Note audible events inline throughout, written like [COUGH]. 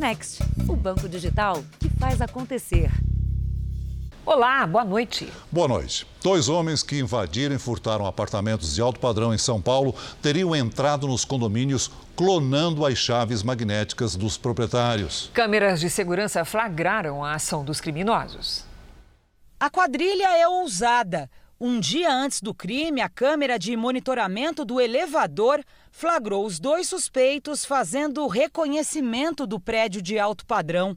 Next, o banco digital que faz acontecer. Olá, boa noite. Boa noite. Dois homens que invadiram e furtaram apartamentos de alto padrão em São Paulo teriam entrado nos condomínios clonando as chaves magnéticas dos proprietários. Câmeras de segurança flagraram a ação dos criminosos. A quadrilha é ousada. Um dia antes do crime, a câmera de monitoramento do elevador flagrou os dois suspeitos fazendo reconhecimento do prédio de alto padrão.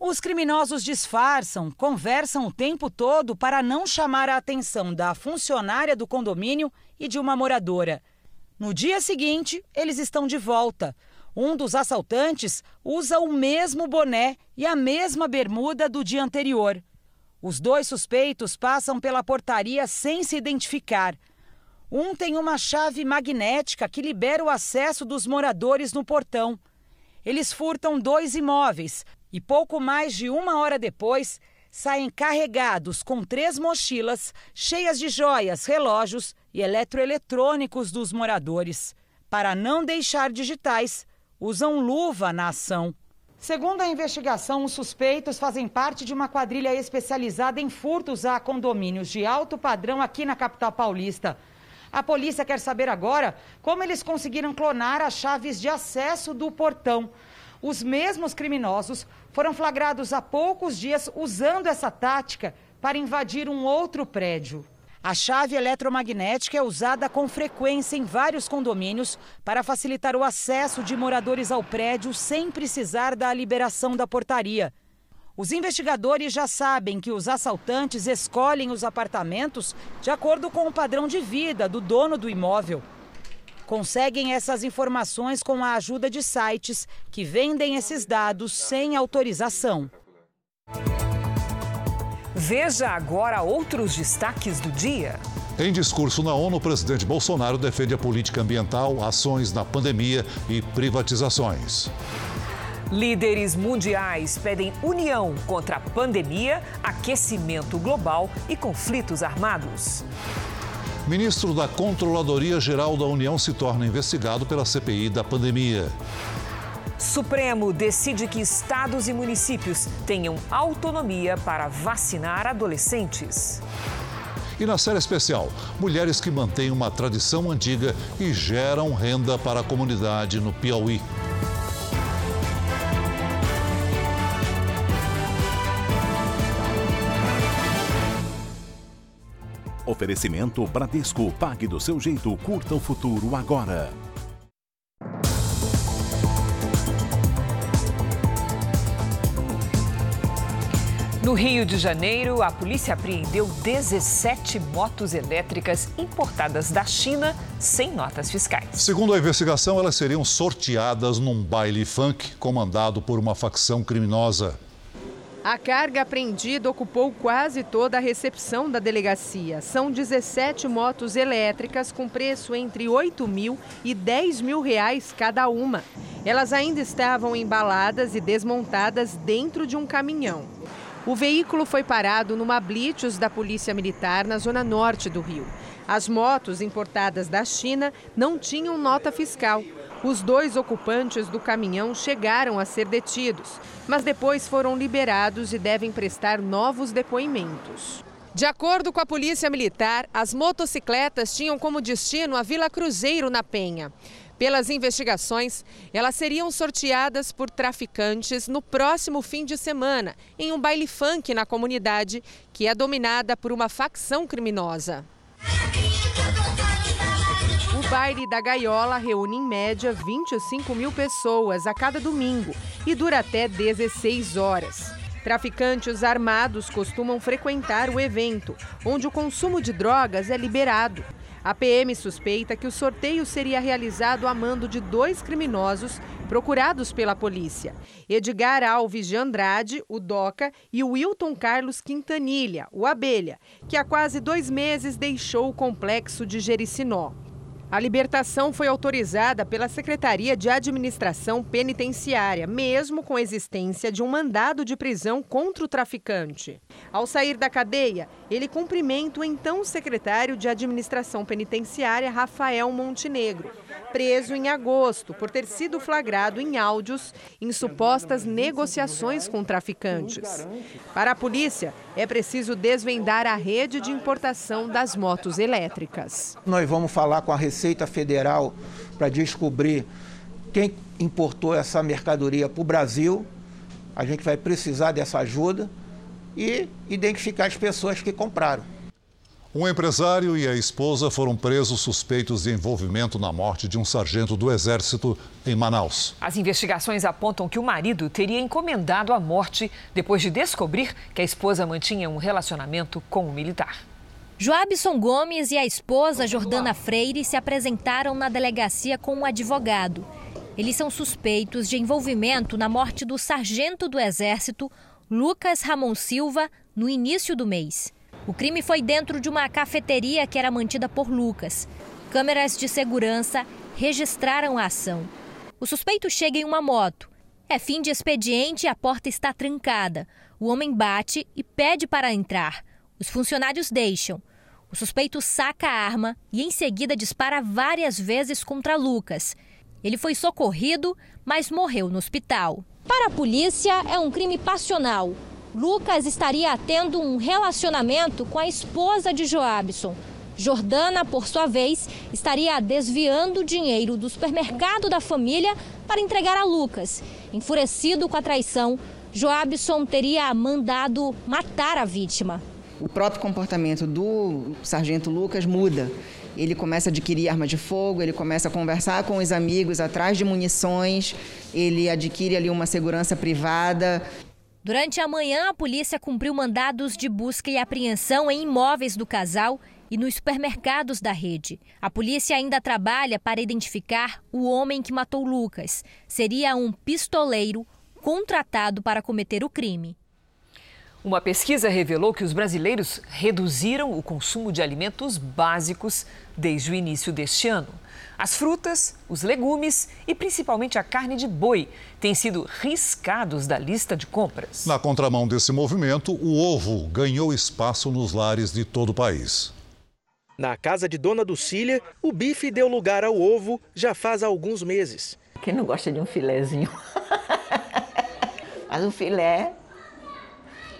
Os criminosos disfarçam, conversam o tempo todo para não chamar a atenção da funcionária do condomínio e de uma moradora. No dia seguinte, eles estão de volta. Um dos assaltantes usa o mesmo boné e a mesma bermuda do dia anterior. Os dois suspeitos passam pela portaria sem se identificar. Um tem uma chave magnética que libera o acesso dos moradores no portão. Eles furtam dois imóveis, e pouco mais de uma hora depois saem carregados com três mochilas cheias de joias, relógios e eletroeletrônicos dos moradores. Para não deixar digitais, usam luva na ação. Segundo a investigação, os suspeitos fazem parte de uma quadrilha especializada em furtos a condomínios de alto padrão aqui na capital paulista. A polícia quer saber agora como eles conseguiram clonar as chaves de acesso do portão. Os mesmos criminosos foram flagrados há poucos dias usando essa tática para invadir um outro prédio. A chave eletromagnética é usada com frequência em vários condomínios para facilitar o acesso de moradores ao prédio sem precisar da liberação da portaria. Os investigadores já sabem que os assaltantes escolhem os apartamentos de acordo com o padrão de vida do dono do imóvel. Conseguem essas informações com a ajuda de sites que vendem esses dados sem autorização. Veja agora outros destaques do dia. Em discurso na ONU, o presidente Bolsonaro defende a política ambiental, ações na pandemia e privatizações. Líderes mundiais pedem união contra a pandemia, aquecimento global e conflitos armados. Ministro da Controladoria Geral da União se torna investigado pela CPI da pandemia. Supremo decide que estados e municípios tenham autonomia para vacinar adolescentes. E na série especial, mulheres que mantêm uma tradição antiga e geram renda para a comunidade no Piauí. Oferecimento Bradesco. Pague do seu jeito. Curta o futuro agora. No Rio de Janeiro, a polícia apreendeu 17 motos elétricas importadas da China sem notas fiscais. Segundo a investigação, elas seriam sorteadas num baile funk comandado por uma facção criminosa. A carga apreendida ocupou quase toda a recepção da delegacia. São 17 motos elétricas com preço entre 8 mil e 10 mil reais cada uma. Elas ainda estavam embaladas e desmontadas dentro de um caminhão. O veículo foi parado numa blitz da Polícia Militar na zona norte do Rio. As motos importadas da China não tinham nota fiscal. Os dois ocupantes do caminhão chegaram a ser detidos, mas depois foram liberados e devem prestar novos depoimentos. De acordo com a Polícia Militar, as motocicletas tinham como destino a Vila Cruzeiro, na Penha. Pelas investigações, elas seriam sorteadas por traficantes no próximo fim de semana, em um baile funk na comunidade, que é dominada por uma facção criminosa. O baile da gaiola reúne em média 25 mil pessoas a cada domingo e dura até 16 horas. Traficantes armados costumam frequentar o evento, onde o consumo de drogas é liberado. A PM suspeita que o sorteio seria realizado a mando de dois criminosos procurados pela polícia: Edgar Alves de Andrade, o Doca, e Wilton Carlos Quintanilha, o Abelha, que há quase dois meses deixou o complexo de Jericinó. A libertação foi autorizada pela Secretaria de Administração Penitenciária, mesmo com a existência de um mandado de prisão contra o traficante. Ao sair da cadeia, ele cumprimenta o então secretário de Administração Penitenciária, Rafael Montenegro. Preso em agosto por ter sido flagrado em áudios em supostas negociações com traficantes. Para a polícia, é preciso desvendar a rede de importação das motos elétricas. Nós vamos falar com a Receita Federal para descobrir quem importou essa mercadoria para o Brasil. A gente vai precisar dessa ajuda e identificar as pessoas que compraram. Um empresário e a esposa foram presos suspeitos de envolvimento na morte de um sargento do Exército em Manaus. As investigações apontam que o marido teria encomendado a morte depois de descobrir que a esposa mantinha um relacionamento com o militar. Joabson Gomes e a esposa Jordana Freire se apresentaram na delegacia com um advogado. Eles são suspeitos de envolvimento na morte do sargento do Exército, Lucas Ramon Silva, no início do mês. O crime foi dentro de uma cafeteria que era mantida por Lucas. Câmeras de segurança registraram a ação. O suspeito chega em uma moto. É fim de expediente e a porta está trancada. O homem bate e pede para entrar. Os funcionários deixam. O suspeito saca a arma e em seguida dispara várias vezes contra Lucas. Ele foi socorrido, mas morreu no hospital. Para a polícia, é um crime passional. Lucas estaria tendo um relacionamento com a esposa de Joabson. Jordana, por sua vez, estaria desviando dinheiro do supermercado da família para entregar a Lucas. Enfurecido com a traição, Joabson teria mandado matar a vítima. O próprio comportamento do sargento Lucas muda. Ele começa a adquirir arma de fogo, ele começa a conversar com os amigos atrás de munições, ele adquire ali uma segurança privada. Durante a manhã, a polícia cumpriu mandados de busca e apreensão em imóveis do casal e nos supermercados da rede. A polícia ainda trabalha para identificar o homem que matou Lucas. Seria um pistoleiro contratado para cometer o crime. Uma pesquisa revelou que os brasileiros reduziram o consumo de alimentos básicos desde o início deste ano. As frutas, os legumes e principalmente a carne de boi têm sido riscados da lista de compras. Na contramão desse movimento, o ovo ganhou espaço nos lares de todo o país. Na casa de Dona Ducília, o bife deu lugar ao ovo já faz alguns meses. Quem não gosta de um filézinho? [LAUGHS] Mas o filé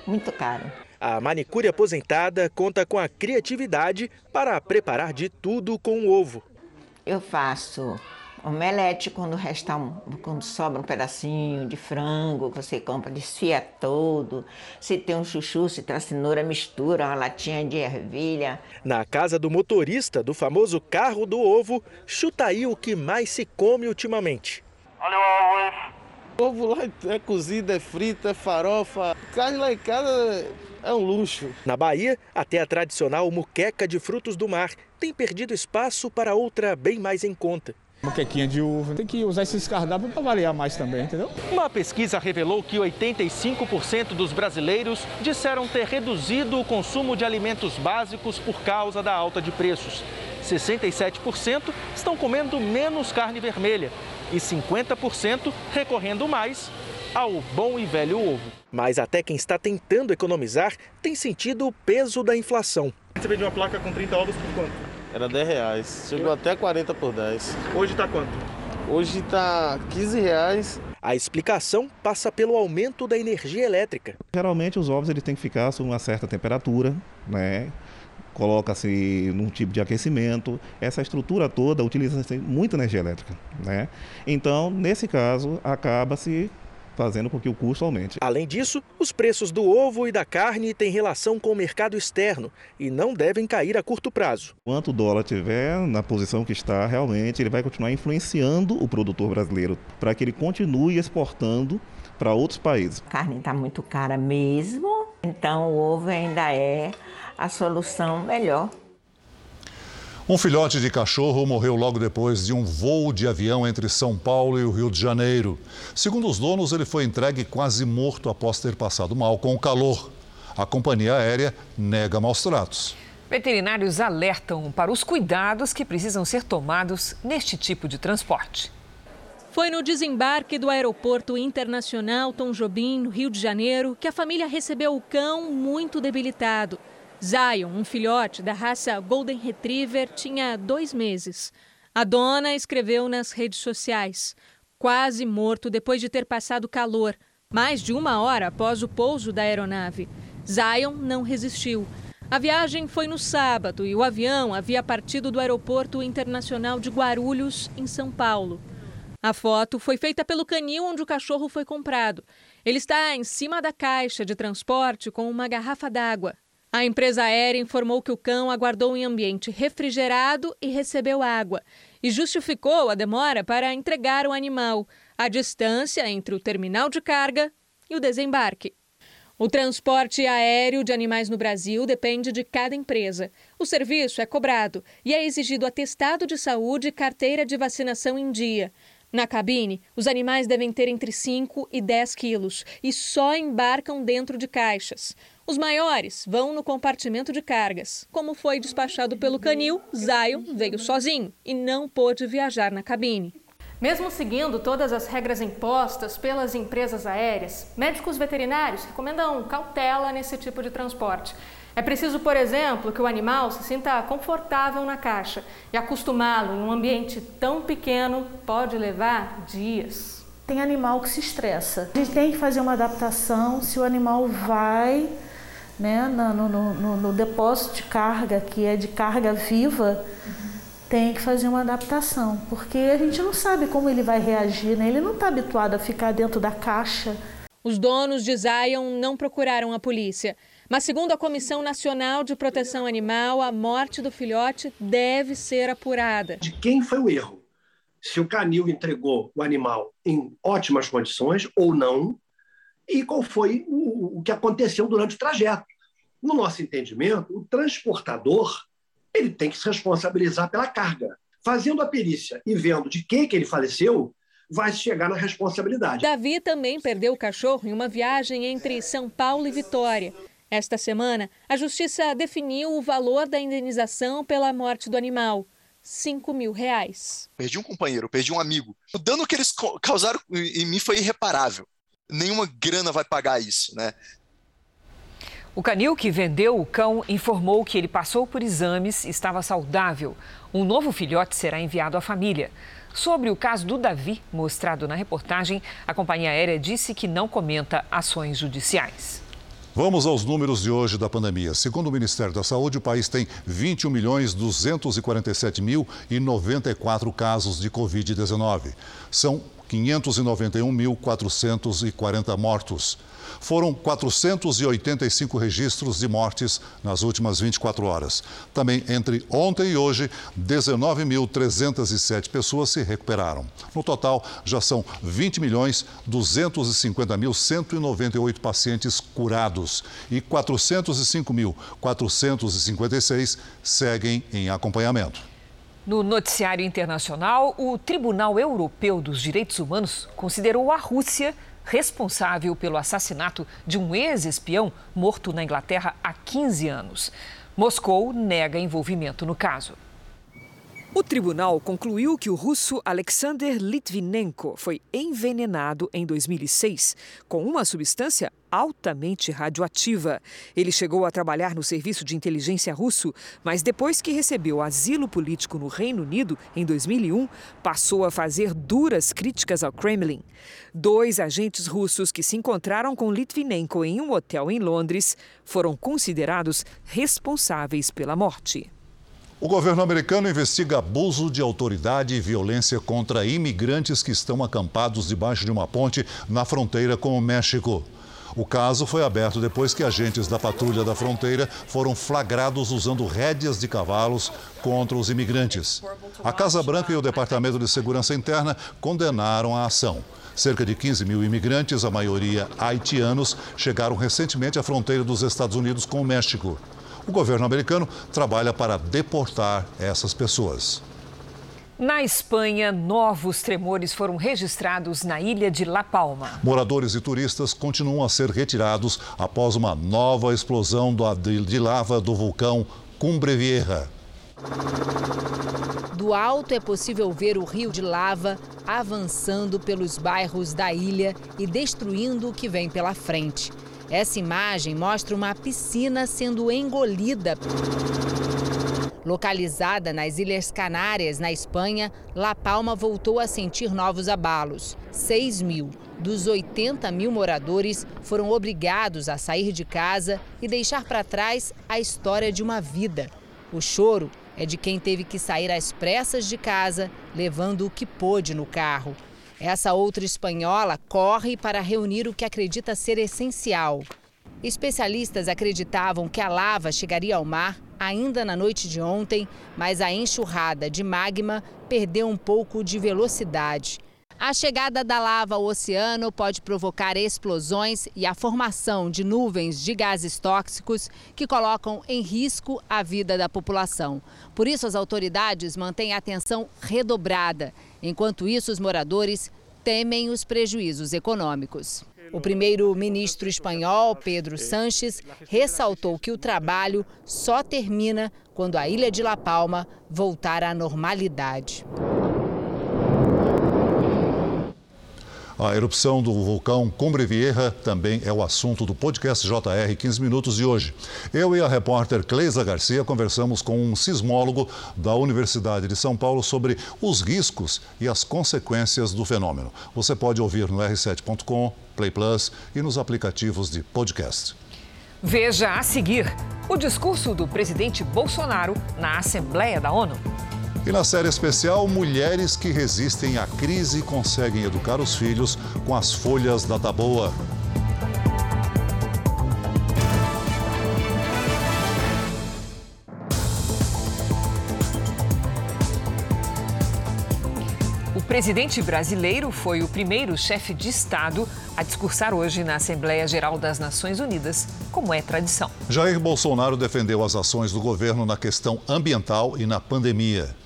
muito caro. A manicure aposentada conta com a criatividade para preparar de tudo com o ovo. Eu faço omelete quando resta um, quando sobra um pedacinho de frango que você compra, desfia todo. Se tem um chuchu, se traz cenoura, mistura uma latinha de ervilha. Na casa do motorista do famoso carro do ovo, chuta aí o que mais se come ultimamente. Olha o ovo, ovo lá é cozido, é frito, é farofa. Carne lá em casa é um luxo. Na Bahia, até a tradicional muqueca de frutos do mar tem perdido espaço para outra bem mais em conta. Muquequinha de uva. Tem que usar esses cardápios para variar mais também, entendeu? Uma pesquisa revelou que 85% dos brasileiros disseram ter reduzido o consumo de alimentos básicos por causa da alta de preços. 67% estão comendo menos carne vermelha e 50% recorrendo mais ao bom e velho ovo. Mas até quem está tentando economizar tem sentido o peso da inflação. Você vende uma placa com 30 ovos por quanto? Era 10 reais, chegou até 40 por 10. Hoje está quanto? Hoje está 15 reais. A explicação passa pelo aumento da energia elétrica. Geralmente os ovos eles têm que ficar sob uma certa temperatura, né? Coloca-se num tipo de aquecimento. Essa estrutura toda utiliza muita energia elétrica, né? Então, nesse caso, acaba-se fazendo com que o custo aumente. Além disso, os preços do ovo e da carne têm relação com o mercado externo e não devem cair a curto prazo. Enquanto o dólar estiver na posição que está, realmente ele vai continuar influenciando o produtor brasileiro para que ele continue exportando para outros países. A carne está muito cara mesmo, então o ovo ainda é a solução melhor. Um filhote de cachorro morreu logo depois de um voo de avião entre São Paulo e o Rio de Janeiro. Segundo os donos, ele foi entregue quase morto após ter passado mal com o calor. A companhia aérea nega maus tratos. Veterinários alertam para os cuidados que precisam ser tomados neste tipo de transporte. Foi no desembarque do Aeroporto Internacional Tom Jobim, no Rio de Janeiro, que a família recebeu o cão muito debilitado. Zion, um filhote da raça Golden Retriever, tinha dois meses. A dona escreveu nas redes sociais: quase morto depois de ter passado calor, mais de uma hora após o pouso da aeronave. Zion não resistiu. A viagem foi no sábado e o avião havia partido do Aeroporto Internacional de Guarulhos, em São Paulo. A foto foi feita pelo canil onde o cachorro foi comprado. Ele está em cima da caixa de transporte com uma garrafa d'água. A empresa aérea informou que o cão aguardou em ambiente refrigerado e recebeu água, e justificou a demora para entregar o animal, a distância entre o terminal de carga e o desembarque. O transporte aéreo de animais no Brasil depende de cada empresa. O serviço é cobrado e é exigido atestado de saúde e carteira de vacinação em dia. Na cabine, os animais devem ter entre 5 e 10 quilos e só embarcam dentro de caixas. Os maiores vão no compartimento de cargas. Como foi despachado pelo canil, Zion veio sozinho e não pôde viajar na cabine. Mesmo seguindo todas as regras impostas pelas empresas aéreas, médicos veterinários recomendam cautela nesse tipo de transporte. É preciso, por exemplo, que o animal se sinta confortável na caixa e acostumá-lo em um ambiente tão pequeno pode levar dias. Tem animal que se estressa. A gente tem que fazer uma adaptação se o animal vai né, no, no, no, no depósito de carga, que é de carga viva, tem que fazer uma adaptação, porque a gente não sabe como ele vai reagir, né? ele não está habituado a ficar dentro da caixa. Os donos de Zion não procuraram a polícia. Mas, segundo a Comissão Nacional de Proteção Animal, a morte do filhote deve ser apurada. De quem foi o erro? Se o canil entregou o animal em ótimas condições ou não, e qual foi o, o que aconteceu durante o trajeto. No nosso entendimento, o transportador ele tem que se responsabilizar pela carga. Fazendo a perícia e vendo de quem que ele faleceu, vai chegar na responsabilidade. Davi também perdeu o cachorro em uma viagem entre São Paulo e Vitória. Esta semana, a justiça definiu o valor da indenização pela morte do animal. 5 mil reais. Perdi um companheiro, perdi um amigo. O dano que eles causaram em mim foi irreparável. Nenhuma grana vai pagar isso, né? O canil que vendeu o cão informou que ele passou por exames e estava saudável. Um novo filhote será enviado à família. Sobre o caso do Davi, mostrado na reportagem, a companhia aérea disse que não comenta ações judiciais. Vamos aos números de hoje da pandemia. Segundo o Ministério da Saúde, o país tem 21 milhões 247 mil e 94 casos de Covid-19. São 591.440 mortos. Foram 485 registros de mortes nas últimas 24 horas. Também entre ontem e hoje, 19.307 pessoas se recuperaram. No total, já são 20 milhões 250 mil 198 pacientes curados e 405.456 seguem em acompanhamento. No noticiário internacional, o Tribunal Europeu dos Direitos Humanos considerou a Rússia responsável pelo assassinato de um ex-espião morto na Inglaterra há 15 anos. Moscou nega envolvimento no caso. O tribunal concluiu que o russo Alexander Litvinenko foi envenenado em 2006 com uma substância altamente radioativa. Ele chegou a trabalhar no serviço de inteligência russo, mas depois que recebeu asilo político no Reino Unido em 2001, passou a fazer duras críticas ao Kremlin. Dois agentes russos que se encontraram com Litvinenko em um hotel em Londres foram considerados responsáveis pela morte. O governo americano investiga abuso de autoridade e violência contra imigrantes que estão acampados debaixo de uma ponte na fronteira com o México. O caso foi aberto depois que agentes da patrulha da fronteira foram flagrados usando rédeas de cavalos contra os imigrantes. A Casa Branca e o Departamento de Segurança Interna condenaram a ação. Cerca de 15 mil imigrantes, a maioria haitianos, chegaram recentemente à fronteira dos Estados Unidos com o México. O governo americano trabalha para deportar essas pessoas. Na Espanha, novos tremores foram registrados na ilha de La Palma. Moradores e turistas continuam a ser retirados após uma nova explosão de lava do vulcão Cumbre Vieja. Do alto é possível ver o rio de lava avançando pelos bairros da ilha e destruindo o que vem pela frente. Essa imagem mostra uma piscina sendo engolida. Localizada nas Ilhas Canárias, na Espanha, La Palma voltou a sentir novos abalos. 6 mil dos 80 mil moradores foram obrigados a sair de casa e deixar para trás a história de uma vida. O choro é de quem teve que sair às pressas de casa, levando o que pôde no carro. Essa outra espanhola corre para reunir o que acredita ser essencial. Especialistas acreditavam que a lava chegaria ao mar ainda na noite de ontem, mas a enxurrada de magma perdeu um pouco de velocidade. A chegada da lava ao oceano pode provocar explosões e a formação de nuvens de gases tóxicos que colocam em risco a vida da população. Por isso, as autoridades mantêm atenção redobrada. Enquanto isso, os moradores temem os prejuízos econômicos. O primeiro-ministro espanhol, Pedro Sanches, ressaltou que o trabalho só termina quando a ilha de La Palma voltar à normalidade. A erupção do vulcão Cumbre Vieja também é o assunto do podcast JR 15 Minutos de hoje. Eu e a repórter Cleisa Garcia conversamos com um sismólogo da Universidade de São Paulo sobre os riscos e as consequências do fenômeno. Você pode ouvir no r7.com, Play Plus e nos aplicativos de podcast. Veja a seguir o discurso do presidente Bolsonaro na Assembleia da ONU. E na série especial, mulheres que resistem à crise conseguem educar os filhos com as folhas da taboa. O presidente brasileiro foi o primeiro chefe de Estado a discursar hoje na Assembleia Geral das Nações Unidas, como é tradição. Jair Bolsonaro defendeu as ações do governo na questão ambiental e na pandemia.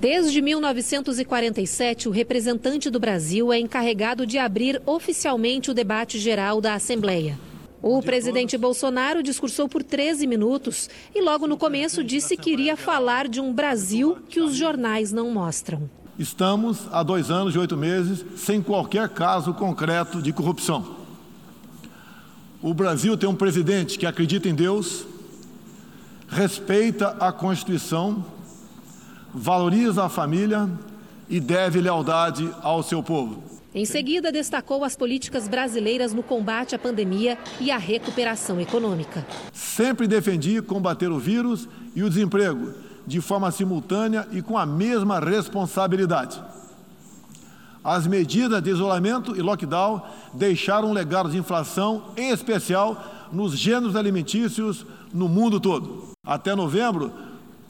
Desde 1947, o representante do Brasil é encarregado de abrir oficialmente o debate geral da Assembleia. O presidente Bolsonaro discursou por 13 minutos e, logo no começo, disse que iria falar de um Brasil que os jornais não mostram. Estamos há dois anos e oito meses sem qualquer caso concreto de corrupção. O Brasil tem um presidente que acredita em Deus, respeita a Constituição valoriza a família e deve lealdade ao seu povo. Em seguida, destacou as políticas brasileiras no combate à pandemia e à recuperação econômica. Sempre defendi combater o vírus e o desemprego de forma simultânea e com a mesma responsabilidade. As medidas de isolamento e lockdown deixaram um legado de inflação, em especial nos gêneros alimentícios no mundo todo. Até novembro,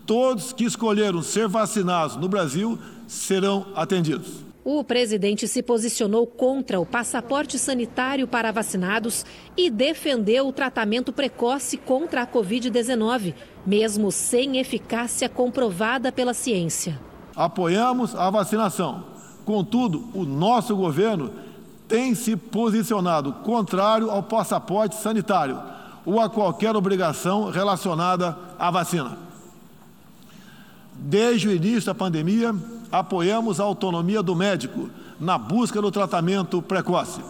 todos que escolheram ser vacinados no Brasil serão atendidos. O presidente se posicionou contra o passaporte sanitário para vacinados e defendeu o tratamento precoce contra a Covid-19, mesmo sem eficácia comprovada pela ciência. Apoiamos a vacinação. Contudo, o nosso governo tem se posicionado contrário ao passaporte sanitário ou a qualquer obrigação relacionada à vacina. Desde o início da pandemia, apoiamos a autonomia do médico na busca do tratamento precoce,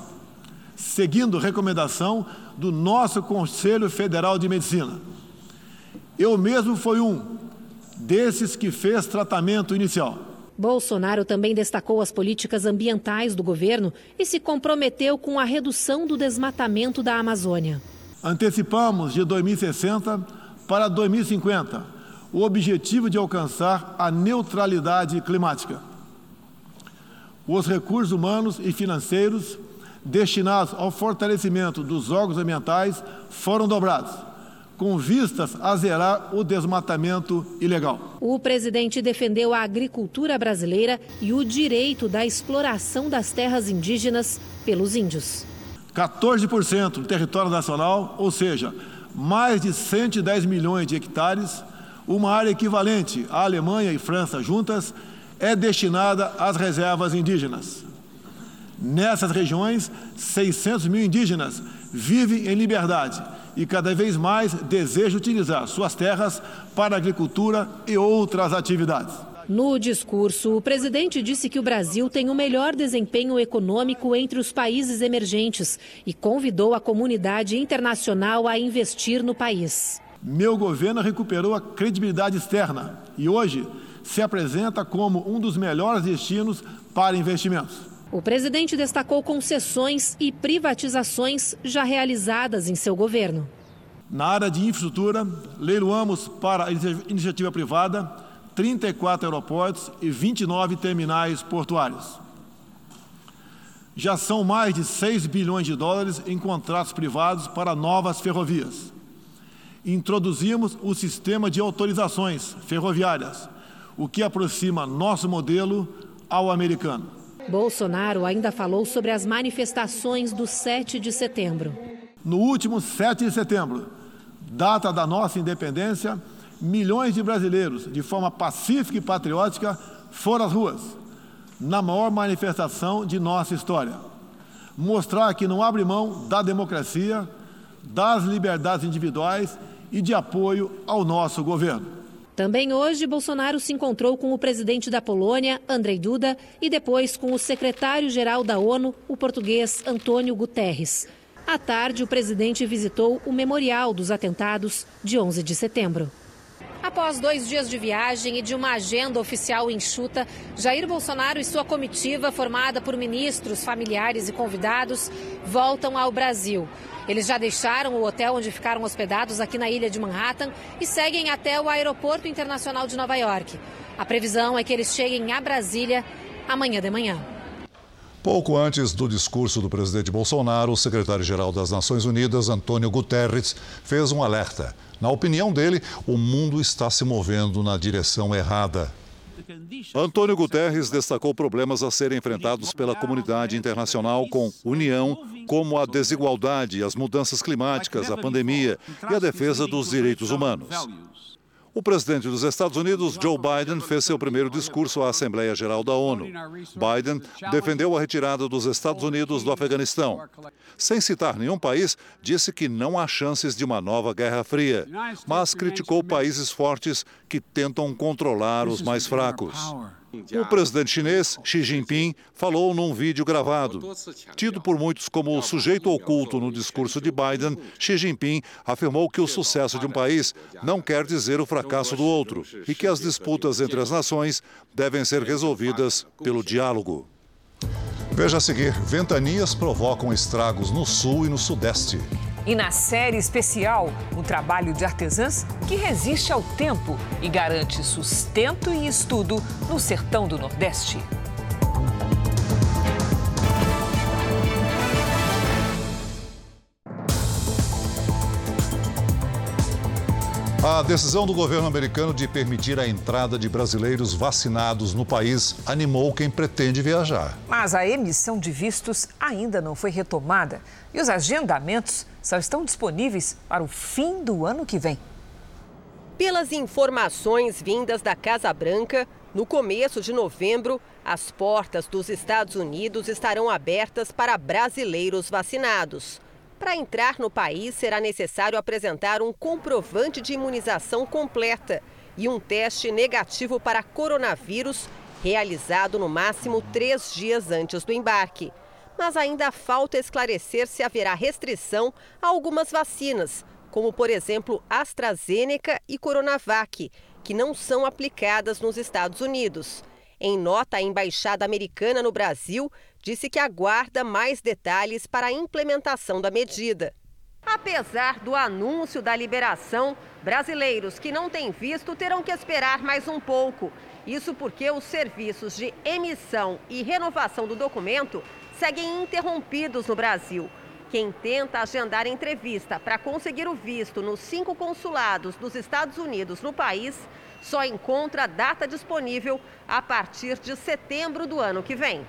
seguindo recomendação do nosso Conselho Federal de Medicina. Eu mesmo fui um desses que fez tratamento inicial. Bolsonaro também destacou as políticas ambientais do governo e se comprometeu com a redução do desmatamento da Amazônia. Antecipamos de 2060 para 2050 o objetivo de alcançar a neutralidade climática. Os recursos humanos e financeiros destinados ao fortalecimento dos órgãos ambientais foram dobrados, com vistas a zerar o desmatamento ilegal. O presidente defendeu a agricultura brasileira e o direito da exploração das terras indígenas pelos índios. 14% do território nacional, ou seja, mais de 110 milhões de hectares, uma área equivalente à Alemanha e França juntas é destinada às reservas indígenas. Nessas regiões, 600 mil indígenas vivem em liberdade e cada vez mais desejam utilizar suas terras para agricultura e outras atividades. No discurso, o presidente disse que o Brasil tem o melhor desempenho econômico entre os países emergentes e convidou a comunidade internacional a investir no país. Meu governo recuperou a credibilidade externa e hoje se apresenta como um dos melhores destinos para investimentos. O presidente destacou concessões e privatizações já realizadas em seu governo. Na área de infraestrutura, leiloamos para a iniciativa privada 34 aeroportos e 29 terminais portuários. Já são mais de 6 bilhões de dólares em contratos privados para novas ferrovias. Introduzimos o sistema de autorizações ferroviárias, o que aproxima nosso modelo ao americano. Bolsonaro ainda falou sobre as manifestações do 7 de setembro. No último 7 de setembro, data da nossa independência, milhões de brasileiros, de forma pacífica e patriótica, foram às ruas, na maior manifestação de nossa história. Mostrar que não abre mão da democracia, das liberdades individuais e de apoio ao nosso governo. Também hoje, Bolsonaro se encontrou com o presidente da Polônia, Andrei Duda, e depois com o secretário-geral da ONU, o português Antônio Guterres. À tarde, o presidente visitou o memorial dos atentados de 11 de setembro. Após dois dias de viagem e de uma agenda oficial enxuta, Jair Bolsonaro e sua comitiva, formada por ministros, familiares e convidados, voltam ao Brasil. Eles já deixaram o hotel onde ficaram hospedados aqui na ilha de Manhattan e seguem até o Aeroporto Internacional de Nova York. A previsão é que eles cheguem a Brasília amanhã de manhã. Pouco antes do discurso do presidente Bolsonaro, o secretário-geral das Nações Unidas, Antônio Guterres, fez um alerta. Na opinião dele, o mundo está se movendo na direção errada. Antônio Guterres destacou problemas a serem enfrentados pela comunidade internacional com união, como a desigualdade, as mudanças climáticas, a pandemia e a defesa dos direitos humanos. O presidente dos Estados Unidos, Joe Biden, fez seu primeiro discurso à Assembleia Geral da ONU. Biden defendeu a retirada dos Estados Unidos do Afeganistão. Sem citar nenhum país, disse que não há chances de uma nova Guerra Fria, mas criticou países fortes que tentam controlar os mais fracos. O presidente chinês, Xi Jinping, falou num vídeo gravado. Tido por muitos como o sujeito oculto no discurso de Biden, Xi Jinping afirmou que o sucesso de um país não quer dizer o fracasso do outro e que as disputas entre as nações devem ser resolvidas pelo diálogo. Veja a seguir: ventanias provocam estragos no sul e no sudeste. E na série especial, o trabalho de artesãs que resiste ao tempo e garante sustento e estudo no sertão do Nordeste. A decisão do governo americano de permitir a entrada de brasileiros vacinados no país animou quem pretende viajar. Mas a emissão de vistos ainda não foi retomada e os agendamentos só estão disponíveis para o fim do ano que vem. Pelas informações vindas da Casa Branca, no começo de novembro, as portas dos Estados Unidos estarão abertas para brasileiros vacinados. Para entrar no país, será necessário apresentar um comprovante de imunização completa e um teste negativo para coronavírus, realizado no máximo três dias antes do embarque. Mas ainda falta esclarecer se haverá restrição a algumas vacinas, como, por exemplo, AstraZeneca e Coronavac, que não são aplicadas nos Estados Unidos. Em nota, a embaixada americana no Brasil disse que aguarda mais detalhes para a implementação da medida. Apesar do anúncio da liberação, brasileiros que não têm visto terão que esperar mais um pouco. Isso porque os serviços de emissão e renovação do documento seguem interrompidos no Brasil. Quem tenta agendar entrevista para conseguir o visto nos cinco consulados dos Estados Unidos no país só encontra data disponível a partir de setembro do ano que vem.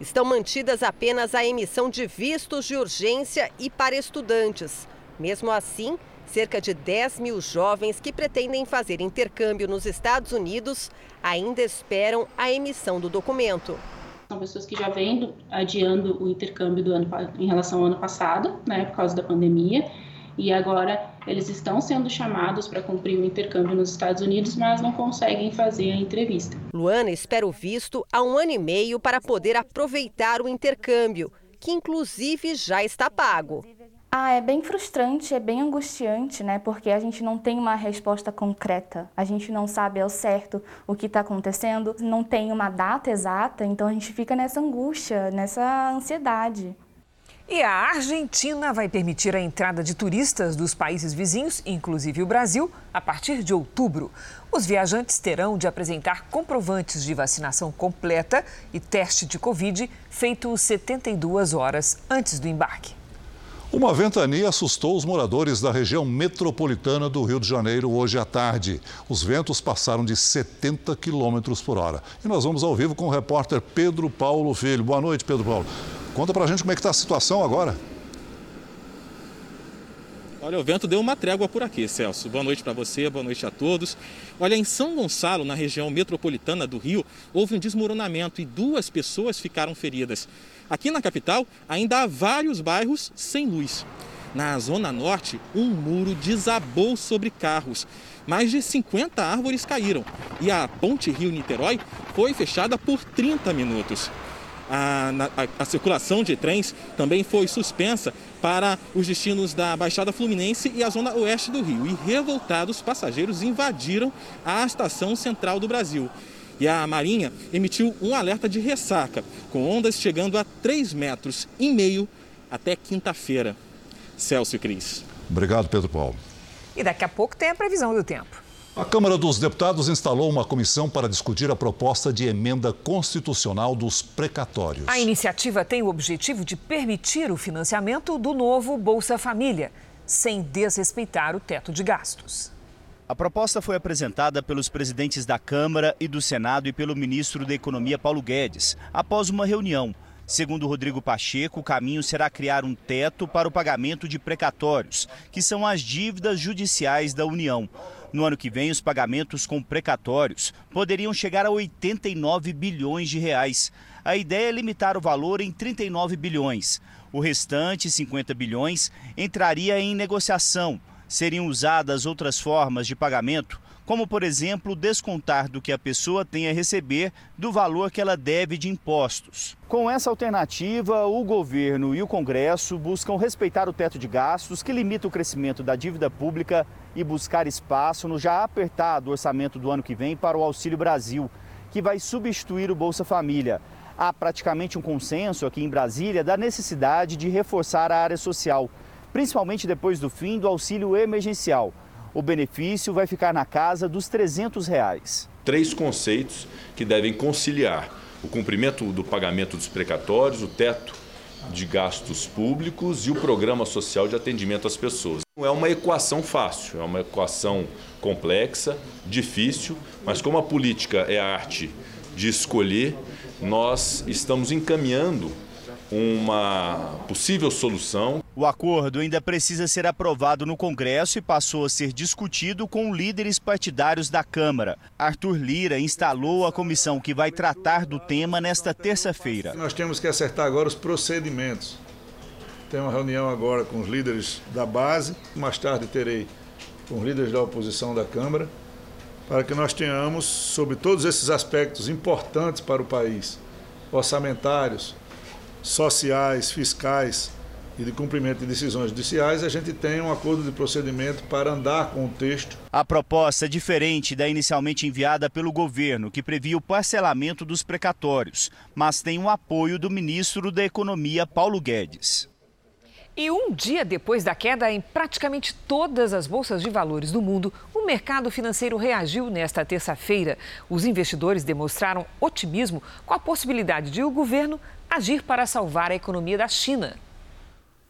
Estão mantidas apenas a emissão de vistos de urgência e para estudantes. Mesmo assim, cerca de 10 mil jovens que pretendem fazer intercâmbio nos Estados Unidos ainda esperam a emissão do documento. São pessoas que já vêm adiando o intercâmbio do ano, em relação ao ano passado, né, por causa da pandemia, e agora eles estão sendo chamados para cumprir o intercâmbio nos Estados Unidos, mas não conseguem fazer a entrevista. Luana espera o visto há um ano e meio para poder aproveitar o intercâmbio, que inclusive já está pago. Ah, é bem frustrante, é bem angustiante, né? Porque a gente não tem uma resposta concreta. A gente não sabe ao certo o que está acontecendo, não tem uma data exata, então a gente fica nessa angústia, nessa ansiedade. E a Argentina vai permitir a entrada de turistas dos países vizinhos, inclusive o Brasil, a partir de outubro. Os viajantes terão de apresentar comprovantes de vacinação completa e teste de Covid feito 72 horas antes do embarque. Uma ventania assustou os moradores da região metropolitana do Rio de Janeiro hoje à tarde. Os ventos passaram de 70 quilômetros por hora. E nós vamos ao vivo com o repórter Pedro Paulo Filho. Boa noite, Pedro Paulo. Conta pra gente como é que está a situação agora. Olha, o vento deu uma trégua por aqui, Celso. Boa noite para você, boa noite a todos. Olha, em São Gonçalo, na região metropolitana do Rio, houve um desmoronamento e duas pessoas ficaram feridas. Aqui na capital, ainda há vários bairros sem luz. Na zona norte, um muro desabou sobre carros. Mais de 50 árvores caíram e a ponte Rio-Niterói foi fechada por 30 minutos. A, a, a, circulação de trens também foi suspensa para os destinos da Baixada Fluminense e a zona oeste do Rio. E revoltados passageiros invadiram a estação central do Brasil e a Marinha emitiu um alerta de ressaca, com ondas chegando a 3 metros e meio até quinta-feira. Celso e Cris. Obrigado, Pedro Paulo. E daqui a pouco tem a previsão do tempo. A Câmara dos Deputados instalou uma comissão para discutir a proposta de emenda constitucional dos precatórios. A iniciativa tem o objetivo de permitir o financiamento do novo Bolsa Família, sem desrespeitar o teto de gastos. A proposta foi apresentada pelos presidentes da Câmara e do Senado e pelo ministro da Economia Paulo Guedes, após uma reunião. Segundo Rodrigo Pacheco, o caminho será criar um teto para o pagamento de precatórios, que são as dívidas judiciais da União. No ano que vem, os pagamentos com precatórios poderiam chegar a 89 bilhões de reais. A ideia é limitar o valor em 39 bilhões. O restante, 50 bilhões, entraria em negociação seriam usadas outras formas de pagamento, como, por exemplo, descontar do que a pessoa tem a receber do valor que ela deve de impostos. Com essa alternativa, o governo e o Congresso buscam respeitar o teto de gastos que limita o crescimento da dívida pública e buscar espaço no já apertado orçamento do ano que vem para o Auxílio Brasil, que vai substituir o Bolsa Família. Há praticamente um consenso aqui em Brasília da necessidade de reforçar a área social principalmente depois do fim do auxílio emergencial. O benefício vai ficar na casa dos 300 reais. Três conceitos que devem conciliar o cumprimento do pagamento dos precatórios, o teto de gastos públicos e o programa social de atendimento às pessoas. Não é uma equação fácil, é uma equação complexa, difícil, mas como a política é a arte de escolher, nós estamos encaminhando uma possível solução. O acordo ainda precisa ser aprovado no Congresso e passou a ser discutido com líderes partidários da Câmara. Arthur Lira instalou a comissão que vai tratar do tema nesta terça-feira. Nós temos que acertar agora os procedimentos. Tem uma reunião agora com os líderes da base, mais tarde terei com os líderes da oposição da Câmara, para que nós tenhamos, sobre todos esses aspectos importantes para o país, orçamentários, sociais, fiscais e de cumprimento de decisões judiciais, a gente tem um acordo de procedimento para andar com o texto. A proposta é diferente da inicialmente enviada pelo governo, que previa o parcelamento dos precatórios, mas tem o apoio do ministro da Economia, Paulo Guedes. E um dia depois da queda em praticamente todas as bolsas de valores do mundo, o mercado financeiro reagiu nesta terça-feira. Os investidores demonstraram otimismo com a possibilidade de o governo agir para salvar a economia da China.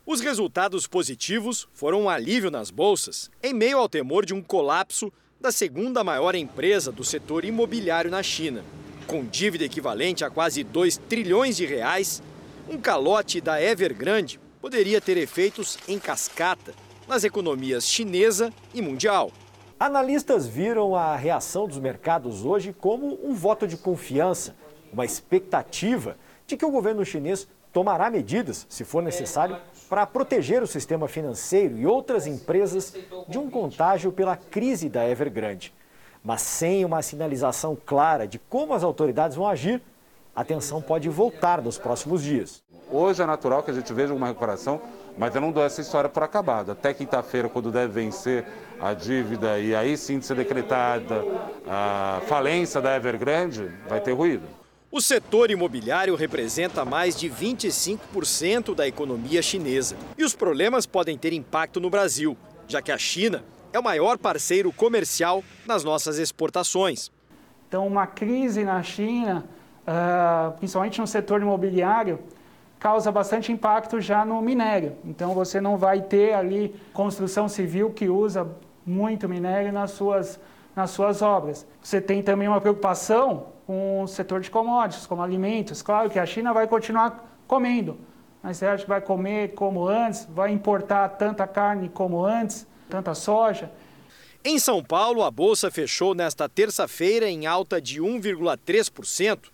Os resultados positivos foram um alívio nas bolsas, em meio ao temor de um colapso da segunda maior empresa do setor imobiliário na China. Com dívida equivalente a quase 2 trilhões de reais, um calote da Evergrande poderia ter efeitos em cascata nas economias chinesa e mundial. Analistas viram a reação dos mercados hoje como um voto de confiança, uma expectativa de que o governo chinês tomará medidas, se for necessário, para proteger o sistema financeiro e outras empresas de um contágio pela crise da Evergrande. Mas sem uma sinalização clara de como as autoridades vão agir, a tensão pode voltar nos próximos dias. Hoje é natural que a gente veja uma recuperação, mas eu não dou essa história por acabada. Até quinta-feira, quando deve vencer a dívida e aí sim ser decretada a falência da Evergrande, vai ter ruído. O setor imobiliário representa mais de 25% da economia chinesa. E os problemas podem ter impacto no Brasil, já que a China é o maior parceiro comercial nas nossas exportações. Então, uma crise na China, uh, principalmente no setor imobiliário, causa bastante impacto já no minério. Então, você não vai ter ali construção civil que usa muito minério nas suas, nas suas obras. Você tem também uma preocupação com o setor de commodities, como alimentos. Claro que a China vai continuar comendo, mas você acha que vai comer como antes? Vai importar tanta carne como antes? Tanta soja? Em São Paulo, a bolsa fechou nesta terça-feira em alta de 1,3%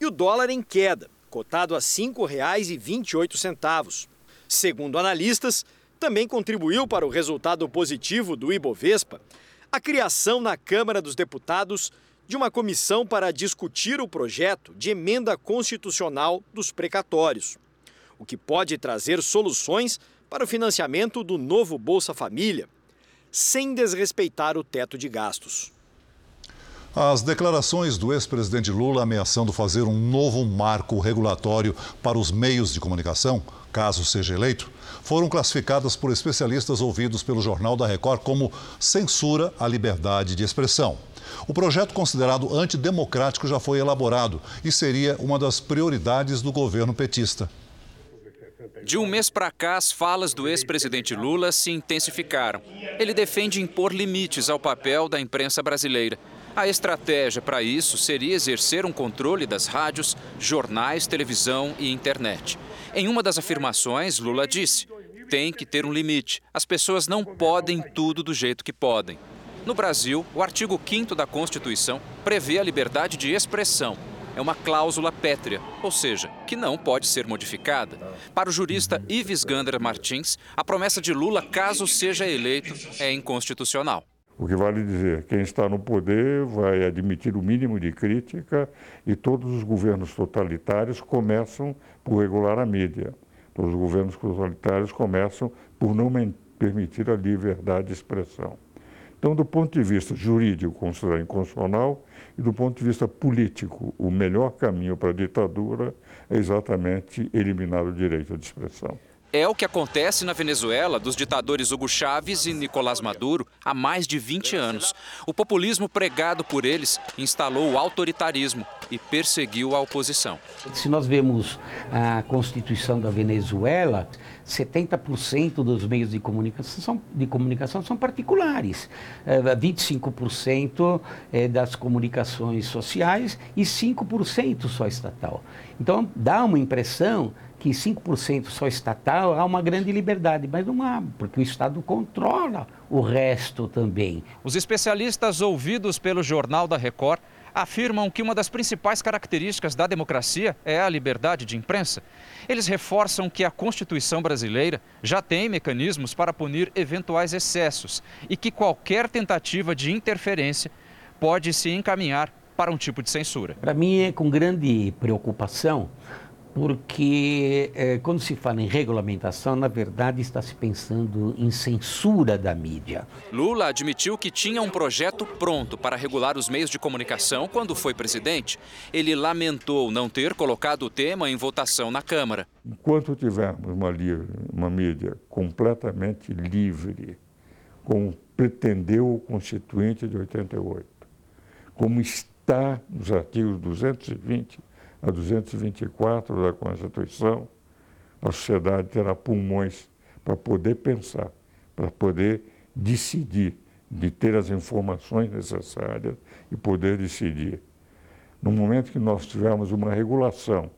e o dólar em queda, cotado a R$ 5,28. Segundo analistas, também contribuiu para o resultado positivo do Ibovespa a criação na Câmara dos Deputados de uma comissão para discutir o projeto de emenda constitucional dos precatórios, o que pode trazer soluções para o financiamento do novo Bolsa Família, sem desrespeitar o teto de gastos. As declarações do ex-presidente Lula ameaçando fazer um novo marco regulatório para os meios de comunicação, caso seja eleito, foram classificadas por especialistas ouvidos pelo Jornal da Record como censura à liberdade de expressão. O projeto considerado antidemocrático já foi elaborado e seria uma das prioridades do governo petista. De um mês para cá, as falas do ex-presidente Lula se intensificaram. Ele defende impor limites ao papel da imprensa brasileira. A estratégia para isso seria exercer um controle das rádios, jornais, televisão e internet. Em uma das afirmações, Lula disse: tem que ter um limite. As pessoas não podem tudo do jeito que podem. No Brasil, o artigo 5 da Constituição prevê a liberdade de expressão. É uma cláusula pétrea, ou seja, que não pode ser modificada. Para o jurista Ives Gander Martins, a promessa de Lula, caso seja eleito, é inconstitucional. O que vale dizer, quem está no poder vai admitir o mínimo de crítica e todos os governos totalitários começam por regular a mídia. Todos os governos totalitários começam por não permitir a liberdade de expressão. Então, do ponto de vista jurídico, considerar inconstitucional, e do ponto de vista político, o melhor caminho para a ditadura é exatamente eliminar o direito de expressão. É o que acontece na Venezuela dos ditadores Hugo Chávez e Nicolás Maduro há mais de 20 anos. O populismo pregado por eles instalou o autoritarismo e perseguiu a oposição. Se nós vemos a Constituição da Venezuela, 70% dos meios de comunicação, são, de comunicação são particulares, 25% é, é das comunicações sociais e 5% só estatal. Então, dá uma impressão que 5% só estatal há uma grande liberdade, mas não há, porque o Estado controla o resto também. Os especialistas ouvidos pelo Jornal da Record afirmam que uma das principais características da democracia é a liberdade de imprensa. Eles reforçam que a Constituição brasileira já tem mecanismos para punir eventuais excessos e que qualquer tentativa de interferência pode se encaminhar para um tipo de censura. Para mim é com grande preocupação porque eh, quando se fala em regulamentação, na verdade está se pensando em censura da mídia. Lula admitiu que tinha um projeto pronto para regular os meios de comunicação quando foi presidente. Ele lamentou não ter colocado o tema em votação na Câmara. Enquanto tivermos uma, uma mídia completamente livre, como pretendeu o Constituinte de 88, como está nos artigos 220 a 224 da Constituição, a sociedade terá pulmões para poder pensar, para poder decidir, de ter as informações necessárias e poder decidir. No momento que nós tivermos uma regulação,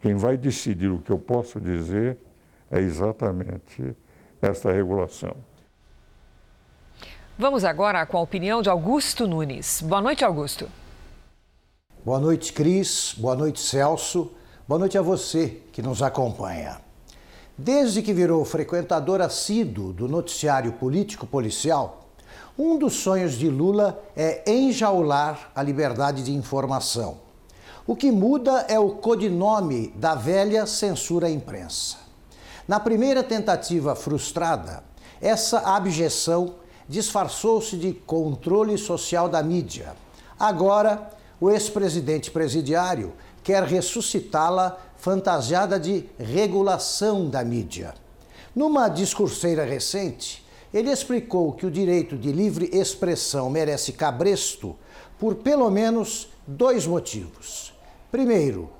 quem vai decidir o que eu posso dizer é exatamente esta regulação. Vamos agora com a opinião de Augusto Nunes. Boa noite, Augusto. Boa noite, Cris. Boa noite, Celso. Boa noite a você que nos acompanha. Desde que virou frequentador assíduo do noticiário político-policial, um dos sonhos de Lula é enjaular a liberdade de informação. O que muda é o codinome da velha censura à imprensa. Na primeira tentativa frustrada, essa abjeção disfarçou-se de controle social da mídia. Agora, o ex-presidente presidiário quer ressuscitá-la fantasiada de regulação da mídia. Numa discurseira recente, ele explicou que o direito de livre expressão merece cabresto por pelo menos dois motivos. Primeiro,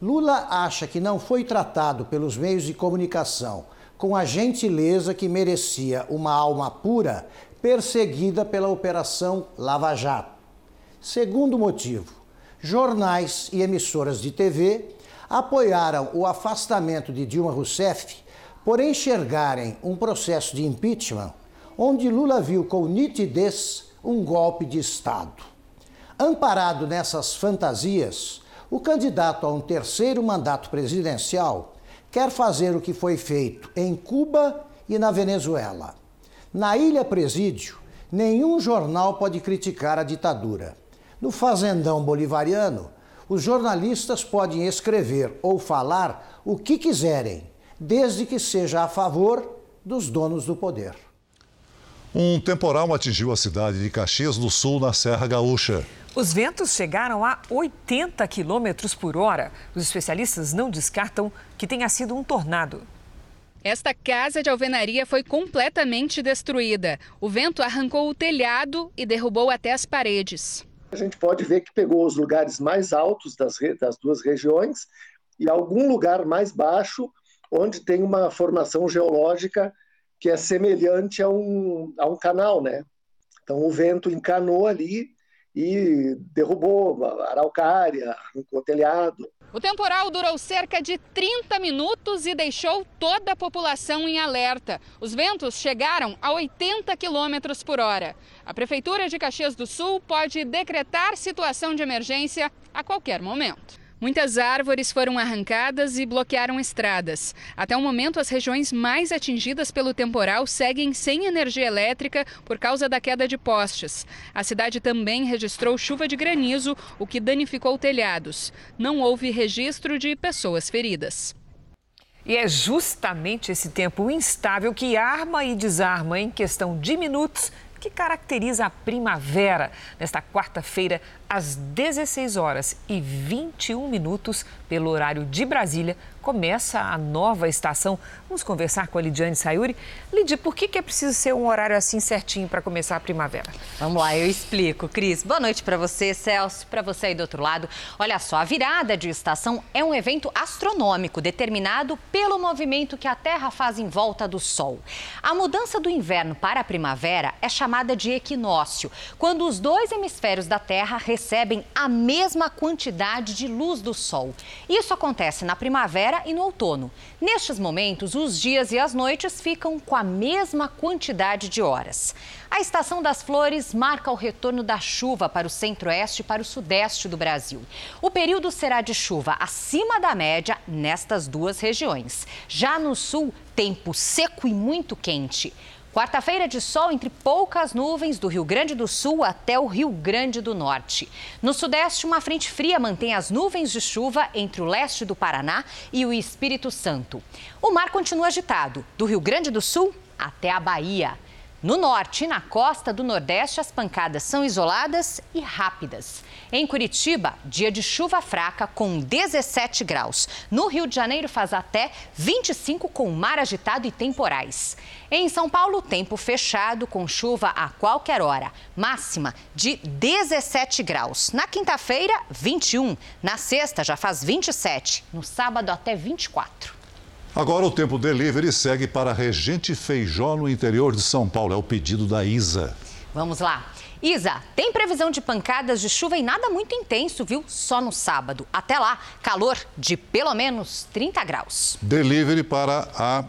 Lula acha que não foi tratado pelos meios de comunicação com a gentileza que merecia uma alma pura perseguida pela Operação Lava Jato. Segundo motivo, jornais e emissoras de TV apoiaram o afastamento de Dilma Rousseff por enxergarem um processo de impeachment onde Lula viu com nitidez um golpe de Estado. Amparado nessas fantasias, o candidato a um terceiro mandato presidencial quer fazer o que foi feito em Cuba e na Venezuela. Na Ilha Presídio, nenhum jornal pode criticar a ditadura. No Fazendão Bolivariano, os jornalistas podem escrever ou falar o que quiserem, desde que seja a favor dos donos do poder. Um temporal atingiu a cidade de Caxias do Sul, na Serra Gaúcha. Os ventos chegaram a 80 quilômetros por hora. Os especialistas não descartam que tenha sido um tornado. Esta casa de alvenaria foi completamente destruída. O vento arrancou o telhado e derrubou até as paredes. A gente pode ver que pegou os lugares mais altos das, das duas regiões e algum lugar mais baixo, onde tem uma formação geológica que é semelhante a um, a um canal, né? Então o vento encanou ali e derrubou araucária, arrancou telhado. O temporal durou cerca de 30 minutos e deixou toda a população em alerta. Os ventos chegaram a 80 quilômetros por hora. A Prefeitura de Caxias do Sul pode decretar situação de emergência a qualquer momento. Muitas árvores foram arrancadas e bloquearam estradas. Até o momento, as regiões mais atingidas pelo temporal seguem sem energia elétrica por causa da queda de postes. A cidade também registrou chuva de granizo, o que danificou telhados. Não houve registro de pessoas feridas. E é justamente esse tempo instável que arma e desarma em questão de minutos que caracteriza a primavera. Nesta quarta-feira, às 16 horas e 21 minutos, pelo horário de Brasília, começa a nova estação. Vamos conversar com a Lidiane Sayuri. Lidia, por que, que é preciso ser um horário assim certinho para começar a primavera? Vamos lá, eu explico, Cris. Boa noite para você, Celso, para você aí do outro lado. Olha só, a virada de estação é um evento astronômico determinado pelo movimento que a Terra faz em volta do Sol. A mudança do inverno para a primavera é chamada de equinócio, quando os dois hemisférios da Terra recebem a mesma quantidade de luz do Sol. Isso acontece na primavera e no outono. Nestes momentos, os dias e as noites ficam com a mesma quantidade de horas. A estação das flores marca o retorno da chuva para o centro-oeste e para o sudeste do Brasil. O período será de chuva acima da média nestas duas regiões. Já no sul, tempo seco e muito quente. Quarta-feira de sol entre poucas nuvens do Rio Grande do Sul até o Rio Grande do Norte. No sudeste, uma frente fria mantém as nuvens de chuva entre o leste do Paraná e o Espírito Santo. O mar continua agitado, do Rio Grande do Sul até a Bahia. No norte e na costa do Nordeste, as pancadas são isoladas e rápidas. Em Curitiba, dia de chuva fraca com 17 graus. No Rio de Janeiro, faz até 25 com mar agitado e temporais. Em São Paulo, tempo fechado com chuva a qualquer hora. Máxima de 17 graus. Na quinta-feira, 21. Na sexta, já faz 27. No sábado, até 24. Agora o tempo delivery segue para Regente Feijó, no interior de São Paulo. É o pedido da Isa. Vamos lá. Isa, tem previsão de pancadas de chuva e nada muito intenso, viu? Só no sábado. Até lá, calor de pelo menos 30 graus. Delivery para a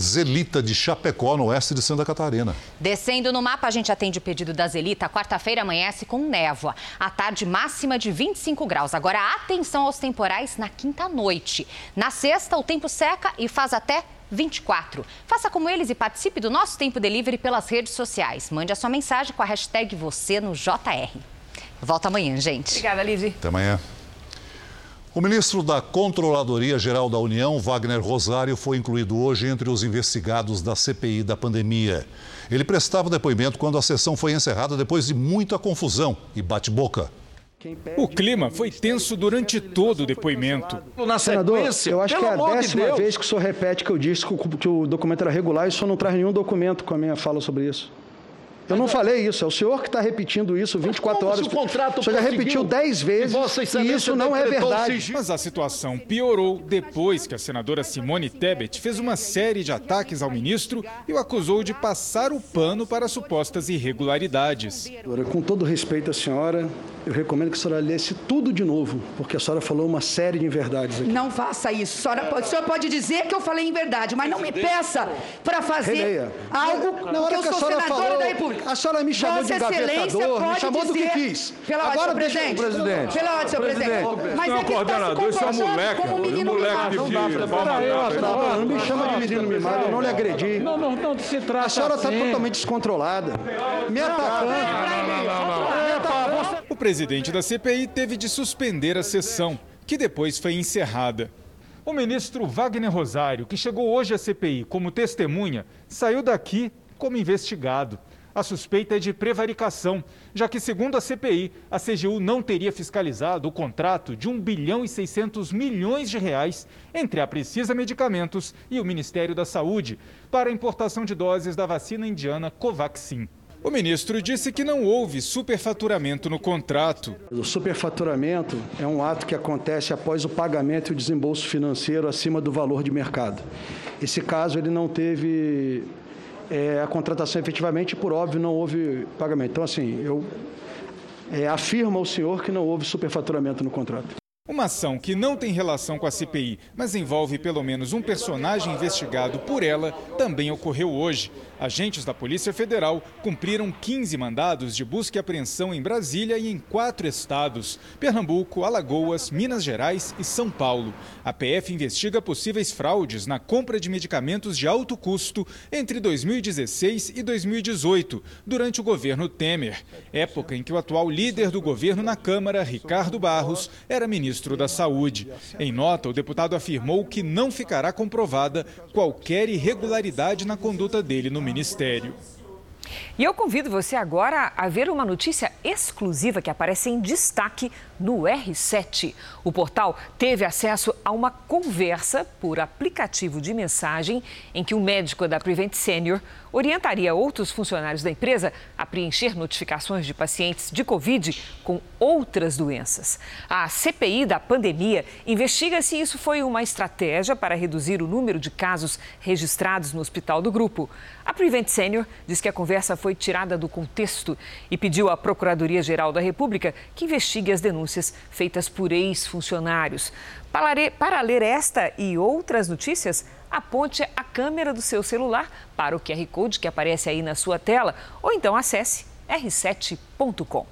Zelita de Chapecó, no oeste de Santa Catarina. Descendo no mapa, a gente atende o pedido da Zelita. Quarta-feira amanhece com névoa. À tarde, máxima de 25 graus. Agora, atenção aos temporais na quinta-noite. Na sexta, o tempo seca e faz até 24. Faça como eles e participe do nosso Tempo Delivery pelas redes sociais. Mande a sua mensagem com a hashtag você no JR. Volta amanhã, gente. Obrigada, Lizy. Até amanhã. O ministro da Controladoria Geral da União, Wagner Rosário, foi incluído hoje entre os investigados da CPI da pandemia. Ele prestava depoimento quando a sessão foi encerrada depois de muita confusão e bate-boca. O clima foi tenso durante todo o depoimento. Na Senador, eu acho que é a décima de vez que o senhor repete que eu disse que o documento era regular e o senhor não traz nenhum documento com a minha fala sobre isso. Eu não falei isso, é o senhor que está repetindo isso 24 horas. o contrato o senhor já repetiu 10 vezes e, e isso não é verdade. Mas a situação piorou depois que a senadora Simone Tebet fez uma série de ataques ao ministro e o acusou de passar o pano para supostas irregularidades. Com todo respeito à senhora, eu recomendo que a senhora lesse tudo de novo, porque a senhora falou uma série de inverdades aqui. Não faça isso. A senhora pode, a senhora pode dizer que eu falei em verdade, mas não me peça para fazer Releia. algo Na hora que eu sou senadora falou, da República. A senhora me chamou Vossa de engavetador, me chamou do que quis. Pela ordem, Agora, senhor presidente. presidente. Pela ordem, senhor presidente. Mas Não, é coordenador, isso é um moleque, como menino moleque mimado. de filho. Peraí, não me chama de menino mimado, eu não lhe agredi. Não, não, não se trata A senhora está assim. totalmente descontrolada. Me atacando. O presidente da CPI teve de suspender a sessão, que depois foi encerrada. O ministro Wagner Rosário, que chegou hoje à CPI como testemunha, saiu daqui como investigado. A suspeita é de prevaricação, já que, segundo a CPI, a CGU não teria fiscalizado o contrato de 1 bilhão e 600 milhões de reais entre a Precisa Medicamentos e o Ministério da Saúde para a importação de doses da vacina indiana Covaxin. O ministro disse que não houve superfaturamento no contrato. O superfaturamento é um ato que acontece após o pagamento e o desembolso financeiro acima do valor de mercado. Esse caso ele não teve é, a contratação efetivamente, por óbvio, não houve pagamento. Então, assim, eu é, afirmo ao senhor que não houve superfaturamento no contrato. Uma ação que não tem relação com a CPI, mas envolve pelo menos um personagem investigado por ela, também ocorreu hoje. Agentes da Polícia Federal cumpriram 15 mandados de busca e apreensão em Brasília e em quatro estados: Pernambuco, Alagoas, Minas Gerais e São Paulo. A PF investiga possíveis fraudes na compra de medicamentos de alto custo entre 2016 e 2018, durante o governo Temer, época em que o atual líder do governo na Câmara, Ricardo Barros, era ministro da Saúde. Em nota, o deputado afirmou que não ficará comprovada qualquer irregularidade na conduta dele no ministério. E eu convido você agora a ver uma notícia exclusiva que aparece em destaque no R7. O portal teve acesso a uma conversa por aplicativo de mensagem em que o um médico da Prevent Senior orientaria outros funcionários da empresa a preencher notificações de pacientes de Covid com outras doenças. A CPI da pandemia investiga se isso foi uma estratégia para reduzir o número de casos registrados no hospital do grupo. A Prevent Senior diz que a conversa foi tirada do contexto e pediu à Procuradoria-Geral da República que investigue as denúncias feitas por ex-funcionários. Para ler esta e outras notícias, aponte a câmera do seu celular para o QR Code que aparece aí na sua tela ou então acesse r7.com.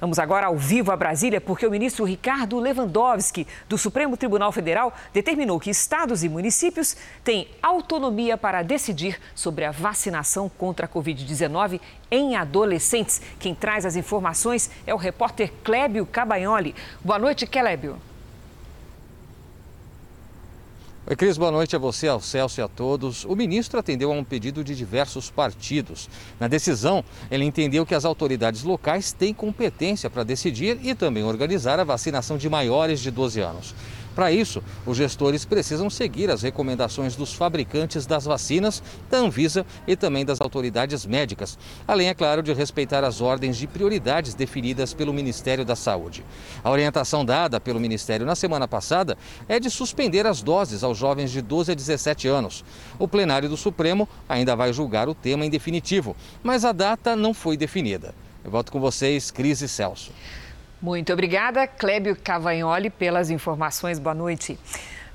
Vamos agora ao vivo a Brasília, porque o ministro Ricardo Lewandowski, do Supremo Tribunal Federal, determinou que estados e municípios têm autonomia para decidir sobre a vacinação contra a Covid-19 em adolescentes. Quem traz as informações é o repórter Clébio Cabagnoli. Boa noite, Clébio. Oi, Cris, boa noite a você, ao Celso e a todos. O ministro atendeu a um pedido de diversos partidos. Na decisão, ele entendeu que as autoridades locais têm competência para decidir e também organizar a vacinação de maiores de 12 anos. Para isso, os gestores precisam seguir as recomendações dos fabricantes das vacinas, da Anvisa e também das autoridades médicas, além, é claro, de respeitar as ordens de prioridades definidas pelo Ministério da Saúde. A orientação dada pelo Ministério na semana passada é de suspender as doses aos jovens de 12 a 17 anos. O plenário do Supremo ainda vai julgar o tema em definitivo, mas a data não foi definida. Eu volto com vocês, Cris e Celso. Muito obrigada, Clébio Cavagnoli, pelas informações. Boa noite.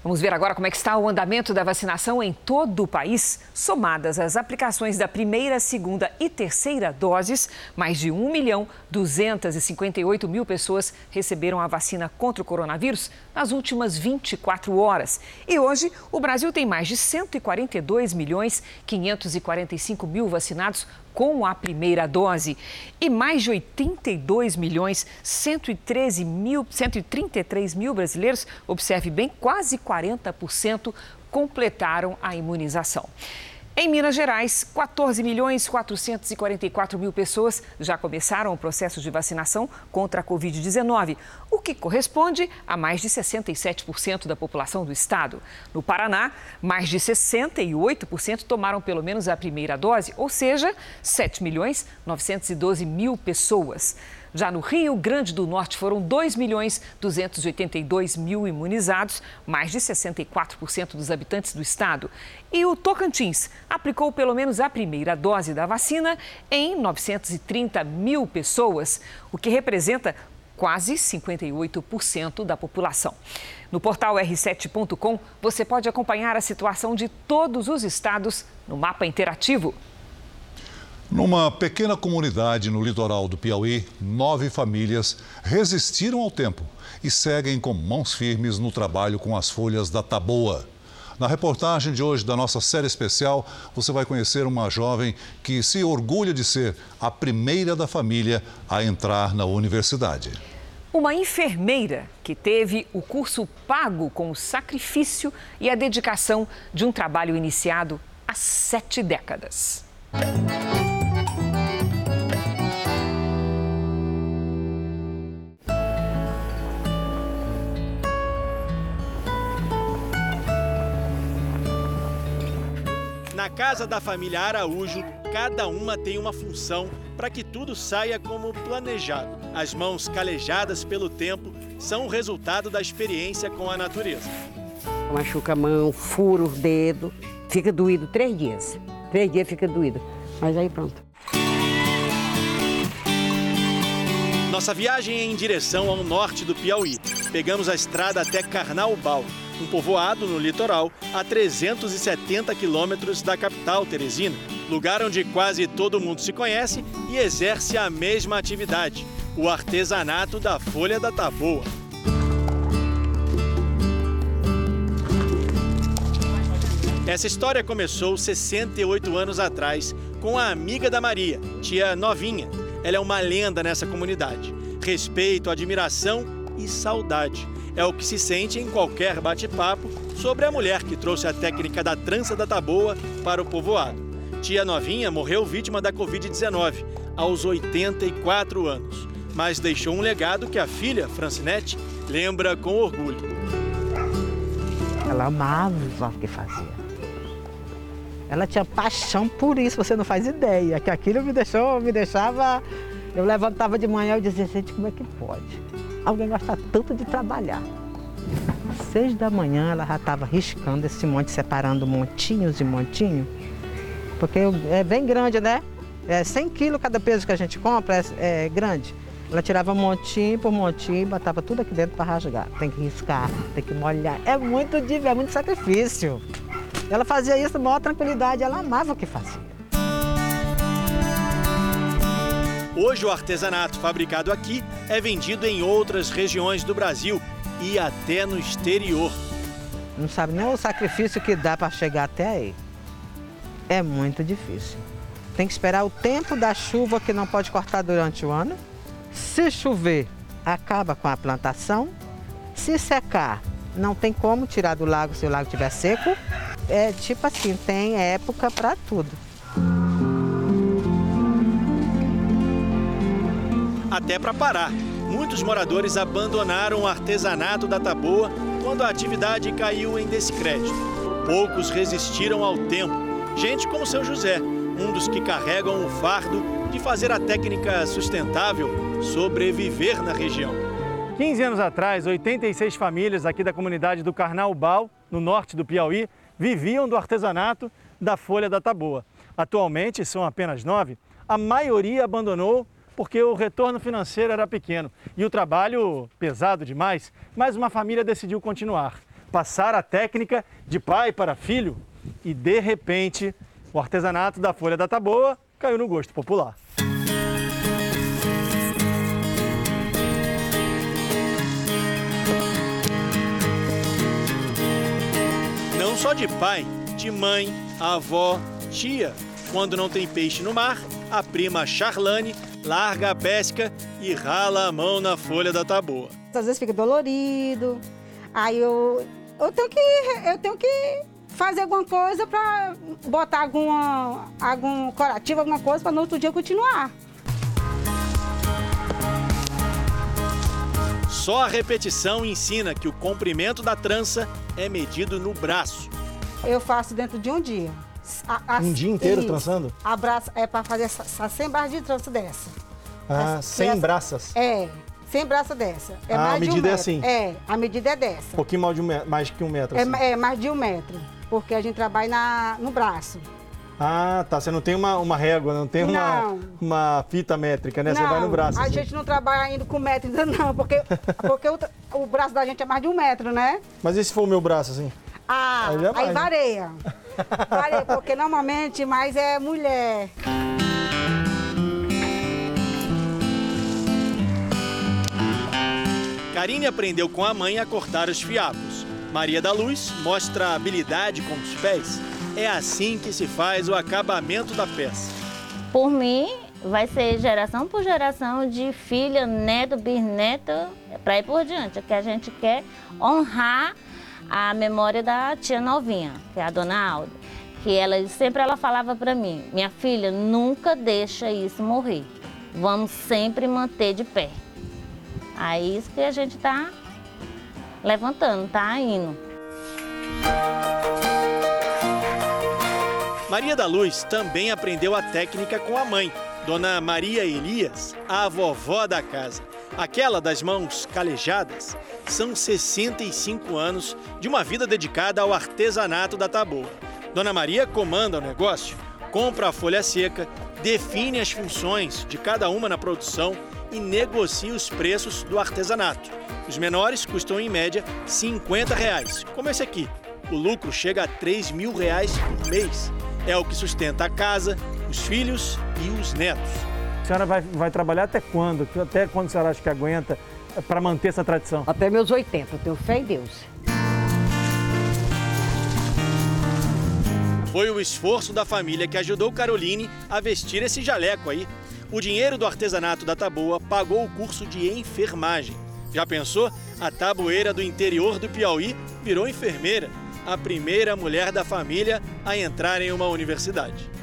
Vamos ver agora como é que está o andamento da vacinação em todo o país. Somadas as aplicações da primeira, segunda e terceira doses, mais de 1 milhão 258 mil pessoas receberam a vacina contra o coronavírus nas últimas 24 horas. E hoje, o Brasil tem mais de 142 milhões 545 mil vacinados com a primeira dose e mais de 82 milhões 113 mil, 133 mil brasileiros, observe bem, quase 40% completaram a imunização. Em Minas Gerais, 14 milhões 444 mil pessoas já começaram o processo de vacinação contra a Covid-19, o que corresponde a mais de 67% da população do estado. No Paraná, mais de 68% tomaram pelo menos a primeira dose, ou seja, 7 milhões 912 mil pessoas. Já no Rio Grande do Norte foram 2 milhões 282 mil imunizados, mais de 64% dos habitantes do estado. E o Tocantins aplicou pelo menos a primeira dose da vacina em 930 mil pessoas, o que representa quase 58% da população. No portal r7.com você pode acompanhar a situação de todos os estados no mapa interativo. Numa pequena comunidade no litoral do Piauí, nove famílias resistiram ao tempo e seguem com mãos firmes no trabalho com as folhas da taboa. Na reportagem de hoje da nossa série especial, você vai conhecer uma jovem que se orgulha de ser a primeira da família a entrar na universidade. Uma enfermeira que teve o curso pago com o sacrifício e a dedicação de um trabalho iniciado há sete décadas. Casa da família Araújo, cada uma tem uma função para que tudo saia como planejado. As mãos calejadas pelo tempo são o resultado da experiência com a natureza. Machuca a mão, fura o dedo, fica doído três dias. Três dias fica doído. Mas aí pronto. Nossa viagem é em direção ao norte do Piauí. Pegamos a estrada até Carnaubal, um povoado no litoral a 370 quilômetros da capital Teresina, lugar onde quase todo mundo se conhece e exerce a mesma atividade, o artesanato da folha da taboa. Essa história começou 68 anos atrás com a amiga da Maria, tia Novinha. Ela é uma lenda nessa comunidade. Respeito, admiração e saudade. É o que se sente em qualquer bate-papo sobre a mulher que trouxe a técnica da trança da taboa para o povoado. Tia Novinha morreu vítima da Covid-19 aos 84 anos, mas deixou um legado que a filha, Francinete, lembra com orgulho. Ela amava o que fazia. Ela tinha paixão por isso, você não faz ideia. Que aquilo me deixou, me deixava. Eu levantava de manhã e dizia, gente, como é que pode? Alguém gosta tanto de trabalhar. Às seis da manhã ela já estava riscando esse monte, separando montinhos e montinhos, porque é bem grande, né? É 100 quilos cada peso que a gente compra, é, é grande. Ela tirava montinho por montinho botava tudo aqui dentro para rasgar. Tem que riscar, tem que molhar. É muito difícil, é muito sacrifício. Ela fazia isso com maior tranquilidade, ela amava o que fazia. Hoje, o artesanato fabricado aqui é vendido em outras regiões do Brasil e até no exterior. Não sabe nem o sacrifício que dá para chegar até aí. É muito difícil. Tem que esperar o tempo da chuva que não pode cortar durante o ano. Se chover, acaba com a plantação. Se secar, não tem como tirar do lago se o lago estiver seco. É tipo assim, tem época para tudo. Até para parar. Muitos moradores abandonaram o artesanato da taboa quando a atividade caiu em descrédito. Poucos resistiram ao tempo. Gente como seu José, um dos que carregam o fardo de fazer a técnica sustentável sobreviver na região. 15 anos atrás, 86 famílias aqui da comunidade do Carnaubal, no norte do Piauí, viviam do artesanato da folha da taboa. Atualmente são apenas nove. A maioria abandonou porque o retorno financeiro era pequeno e o trabalho pesado demais, mas uma família decidiu continuar. passar a técnica de pai para filho e, de repente, o artesanato da folha da taboa caiu no gosto popular. Não só de pai, de mãe, avó, tia. Quando não tem peixe no mar, a prima Charlane larga a pesca e rala a mão na folha da taboa. Às vezes fica dolorido, aí eu, eu, tenho, que, eu tenho que fazer alguma coisa para botar alguma, algum curativo, alguma coisa para no outro dia continuar. Só a repetição ensina que o comprimento da trança é medido no braço. Eu faço dentro de um dia. A, a, um dia inteiro isso. trançando? A braça é para fazer 100 barras de trança dessa. Ah, 100 essa, braças? É, 100 braças dessa. É ah, a medida um é assim? É, a medida é dessa. Um pouquinho mais, de um, mais que um metro, assim. é, é, mais de um metro, porque a gente trabalha na, no braço. Ah, tá. Você não tem uma, uma régua, não tem uma, não. uma fita métrica, né? Não, Você vai no braço. A assim. gente não trabalha ainda com metro ainda não, porque, porque o, o, braço da gente é mais de um metro, né? Mas e se for o meu braço, assim? Ah, aí, aí vareia. vareia, porque normalmente mais é mulher. Karine aprendeu com a mãe a cortar os fiapos. Maria da Luz mostra habilidade com os pés é assim que se faz o acabamento da peça. Por mim, vai ser geração por geração de filha, neto, bisneto, para ir por diante. Que a gente quer honrar a memória da tia novinha, que é a dona Alda. Que ela sempre ela falava para mim, minha filha, nunca deixa isso morrer. Vamos sempre manter de pé. Aí isso que a gente está levantando, tá indo. Maria da Luz também aprendeu a técnica com a mãe, Dona Maria Elias, a vovó da casa. Aquela das mãos calejadas são 65 anos de uma vida dedicada ao artesanato da taboa. Dona Maria comanda o negócio, compra a folha seca, define as funções de cada uma na produção e negocia os preços do artesanato. Os menores custam em média 50 reais, como esse aqui. O lucro chega a 3 mil reais por mês. É o que sustenta a casa, os filhos e os netos. A senhora vai, vai trabalhar até quando? Até quando a senhora acha que aguenta para manter essa tradição? Até meus 80, eu tenho fé em Deus. Foi o esforço da família que ajudou Caroline a vestir esse jaleco aí. O dinheiro do artesanato da Taboa pagou o curso de enfermagem. Já pensou? A tabueira do interior do Piauí virou enfermeira a primeira mulher da família a entrar em uma universidade.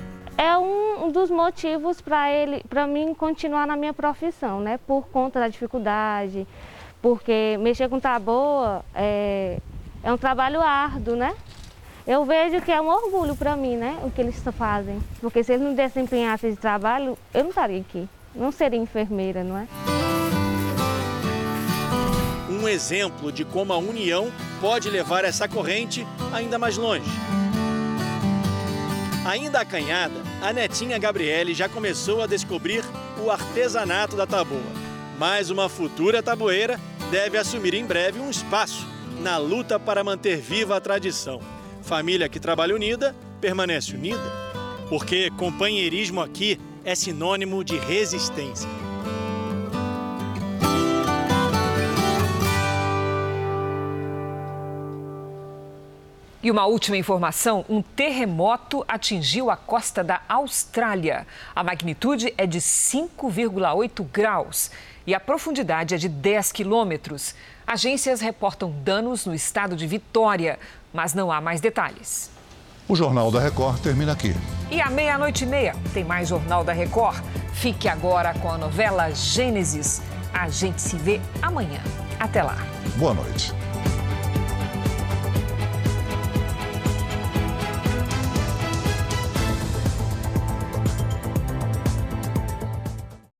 É um dos motivos para ele, para mim continuar na minha profissão, né? Por conta da dificuldade, porque mexer com taboa é, é um trabalho árduo, né? Eu vejo que é um orgulho para mim, né? O que eles fazem, porque se eles não desempenhassem esse trabalho, eu não estaria aqui, não seria enfermeira, não é? um exemplo de como a união pode levar essa corrente ainda mais longe. Ainda acanhada, a netinha Gabriele já começou a descobrir o artesanato da taboa. Mas uma futura tabueira deve assumir em breve um espaço na luta para manter viva a tradição. Família que trabalha unida permanece unida, porque companheirismo aqui é sinônimo de resistência. E uma última informação: um terremoto atingiu a costa da Austrália. A magnitude é de 5,8 graus e a profundidade é de 10 quilômetros. Agências reportam danos no estado de Vitória, mas não há mais detalhes. O Jornal da Record termina aqui. E à meia-noite e meia tem mais Jornal da Record. Fique agora com a novela Gênesis. A gente se vê amanhã. Até lá. Boa noite.